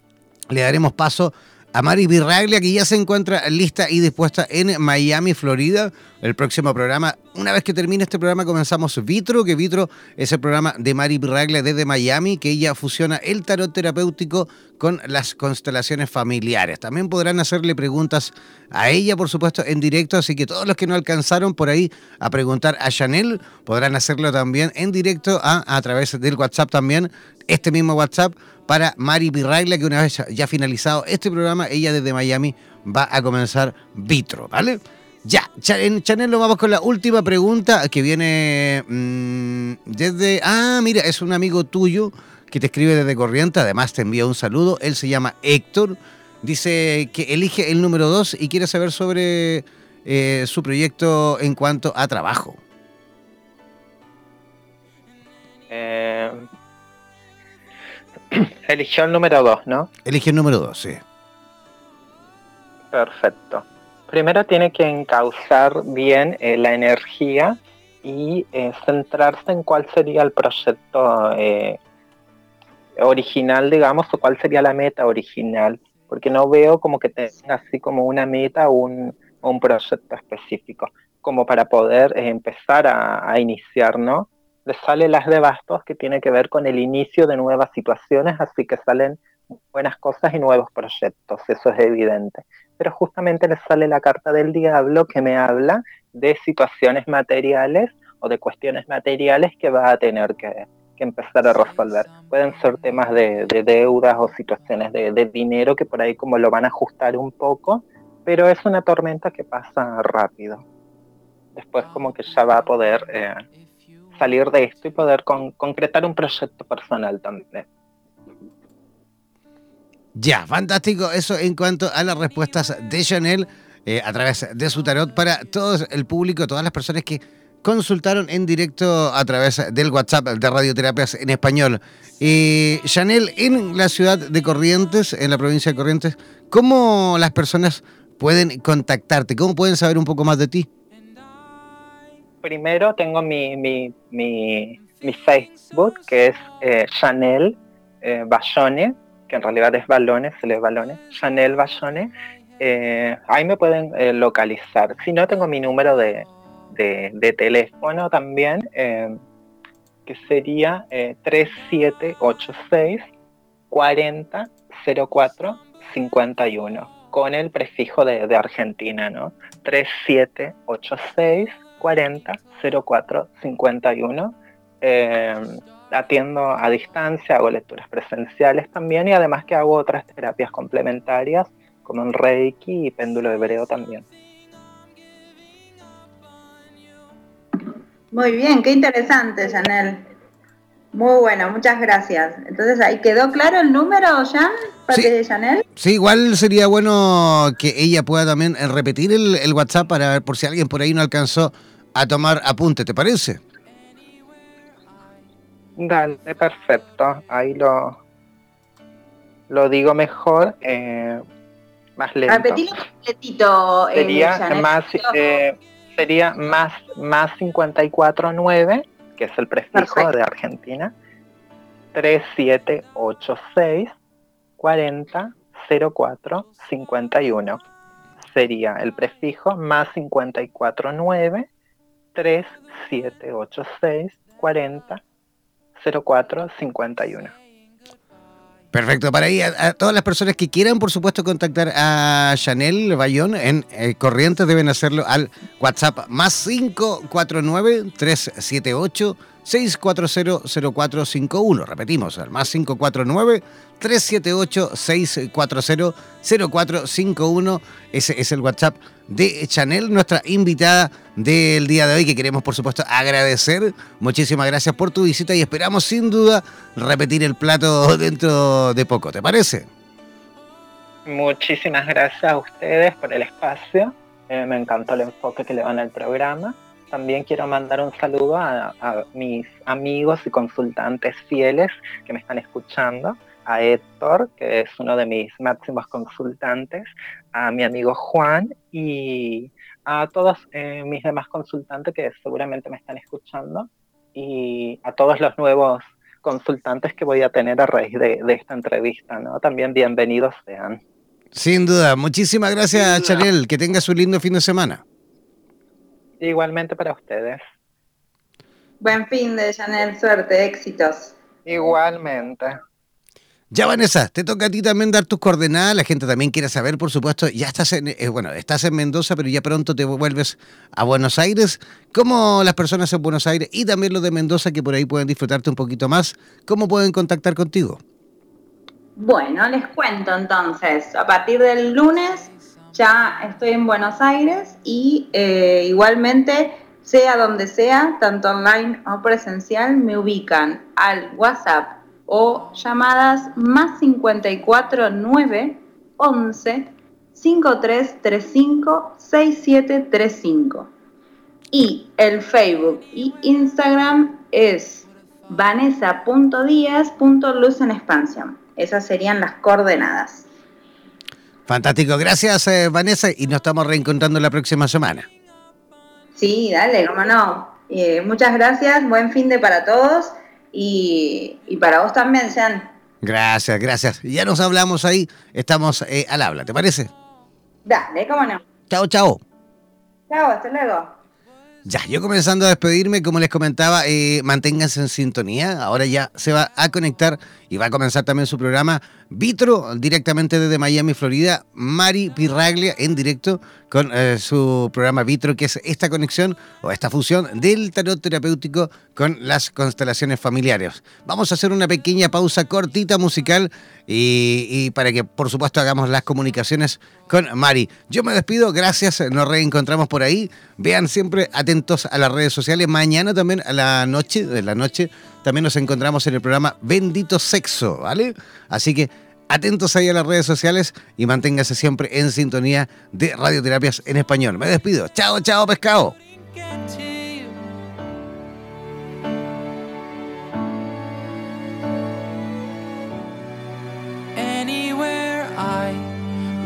le daremos paso a Mari Virraglia, que ya se encuentra lista y dispuesta en Miami, Florida. El próximo programa, una vez que termine este programa, comenzamos Vitro, que Vitro es el programa de Mari Virraglia desde Miami, que ella fusiona el tarot terapéutico con las constelaciones familiares. También podrán hacerle preguntas a ella, por supuesto, en directo, así que todos los que no alcanzaron por ahí a preguntar a Chanel podrán hacerlo también en directo a, a través del WhatsApp también, este mismo WhatsApp para Mari Pirraglia, que una vez ya finalizado este programa, ella desde Miami va a comenzar Vitro, ¿vale? Ya, en Chanel nos vamos con la última pregunta que viene mmm, desde... Ah, mira, es un amigo tuyo que te escribe desde Corriente, además te envía un saludo, él se llama Héctor, dice que elige el número 2 y quiere saber sobre eh, su proyecto en cuanto a trabajo. Eh, Eligió el número 2, ¿no? Eligió el número 2, sí. Perfecto. Primero tiene que encauzar bien eh, la energía y eh, centrarse en cuál sería el proyecto eh, original, digamos, o cuál sería la meta original, porque no veo como que tenga así como una meta o un, proyecto específico, como para poder empezar a, a iniciar, ¿no? le sale las de bastos que tiene que ver con el inicio de nuevas situaciones, así que salen buenas cosas y nuevos proyectos, eso es evidente. Pero justamente le sale la carta del diablo que me habla de situaciones materiales o de cuestiones materiales que va a tener que, empezar a resolver. Pueden ser temas de, deudas o situaciones de, dinero que por ahí como lo van a ajustar un poco, pero es una tormenta que pasa rápido. Después como que ya va a poder... Eh, salir de esto y poder concretar un proyecto personal también. Ya, fantástico. Eso en cuanto a las respuestas de Chanel eh, a través de su tarot para todo el público, todas las personas que consultaron en directo a través del WhatsApp de Radioterapias en Español. Eh, Chanel, en la ciudad de Corrientes, en la provincia de Corrientes, ¿cómo las personas pueden contactarte? ¿Cómo pueden saber un poco más de ti? primero tengo mi, mi, mi, Facebook, que es eh, Chanel eh, que en realidad es Balones, se lee Balones, Chanel Bayone. Eh, ahí me pueden eh, localizar. Si no, tengo mi número de, de, teléfono también, que sería 3786 40 04 51 con el prefijo de, de Argentina, ¿no? 3786 40 04 51. Atiendo a distancia, hago lecturas presenciales también y además que hago otras terapias complementarias como el Reiki y péndulo hebreo también. Muy bien, qué interesante, Janel. Muy bueno, muchas gracias. Entonces, ¿ahí quedó claro el número, Jan, sí. de Janel? Sí, igual sería bueno que ella pueda también repetir el, el WhatsApp para ver por si alguien por ahí no alcanzó a tomar apunte, ¿te parece? Dale, perfecto. Ahí lo, lo digo mejor, eh, más lento. Repetilo completito. Eh, sería más, eh, sería más, más 549, que es el prefijo de Argentina, 3786 40 04 51. Sería el prefijo más 549 3786 40 04 51. Perfecto, para ahí a, todas las personas que quieran, por supuesto, contactar a Chanel Bayón en eh, Corrientes deben hacerlo al WhatsApp más 549 378 6400451. Repetimos, al más 549-378-640-0451. Ese es el WhatsApp de Chanel, nuestra invitada del día de hoy, que queremos, por supuesto, agradecer. Muchísimas gracias por tu visita y esperamos, sin duda, repetir el plato dentro de poco. ¿Te parece? Muchísimas gracias a ustedes por el espacio. Eh, me encantó el enfoque que le van al programa también quiero mandar un saludo a, mis amigos y consultantes fieles que me están escuchando, a Héctor, que es uno de mis máximos consultantes, a mi amigo Juan y a todos eh, mis demás consultantes que seguramente me están escuchando y a todos los nuevos consultantes que voy a tener a raíz de, esta entrevista, ¿no? También bienvenidos sean. Sin duda. Muchísimas gracias, Chanel. Que tengas un lindo fin de semana. Igualmente para ustedes. Buen fin de Chanel, suerte, éxitos. Igualmente. Ya, Vanessa, te toca a ti también dar tus coordenadas. La gente también quiere saber, por supuesto. Ya estás en, eh, bueno, estás en Mendoza, pero ya pronto te vuelves a Buenos Aires. ¿Cómo las personas en Buenos Aires y también los de Mendoza que por ahí pueden disfrutarte un poquito más, cómo pueden contactar contigo? Bueno, les cuento entonces. A partir del lunes ya estoy en Buenos Aires y eh, igualmente, sea donde sea, tanto online o presencial, me ubican al WhatsApp o llamadas más 54 9 11 5335 6735. Y el Facebook y Instagram es vanessa.díaz.luz en expansión. Esas serían las coordenadas. Fantástico, gracias eh, Vanessa y nos estamos reencontrando la próxima semana. Sí, dale, cómo no. Eh, muchas gracias, buen fin de para todos y, para vos también, Sean. Gracias, gracias. Ya nos hablamos ahí, estamos eh, al habla, ¿te parece? Dale, cómo no. Chao, chao. Chao, hasta luego. Ya, yo comenzando a despedirme, como les comentaba, eh, manténganse en sintonía. Ahora ya se va a conectar y va a comenzar también su programa Vitro, directamente desde Miami, Florida. Mari Pirraglia en directo con eh, su programa Vitro, que es esta conexión o esta fusión del tarot terapéutico con las constelaciones familiares. Vamos a hacer una pequeña pausa cortita musical y, para que, por supuesto, hagamos las comunicaciones con Mari. Yo me despido, gracias, nos reencontramos por ahí. Vean siempre atentos a las redes sociales. Mañana también a la noche, de la noche, también nos encontramos en el programa Bendito Sexo, ¿vale? Así que atentos ahí a las redes sociales y manténgase siempre en sintonía de Radioterapias en Español. Me despido. Chao, chao, pescado.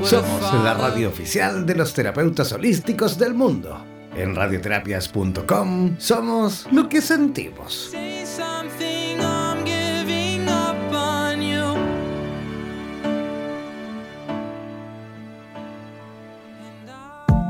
Somos la radio oficial de los terapeutas holísticos del mundo. En radioterapias.com somos lo que sentimos.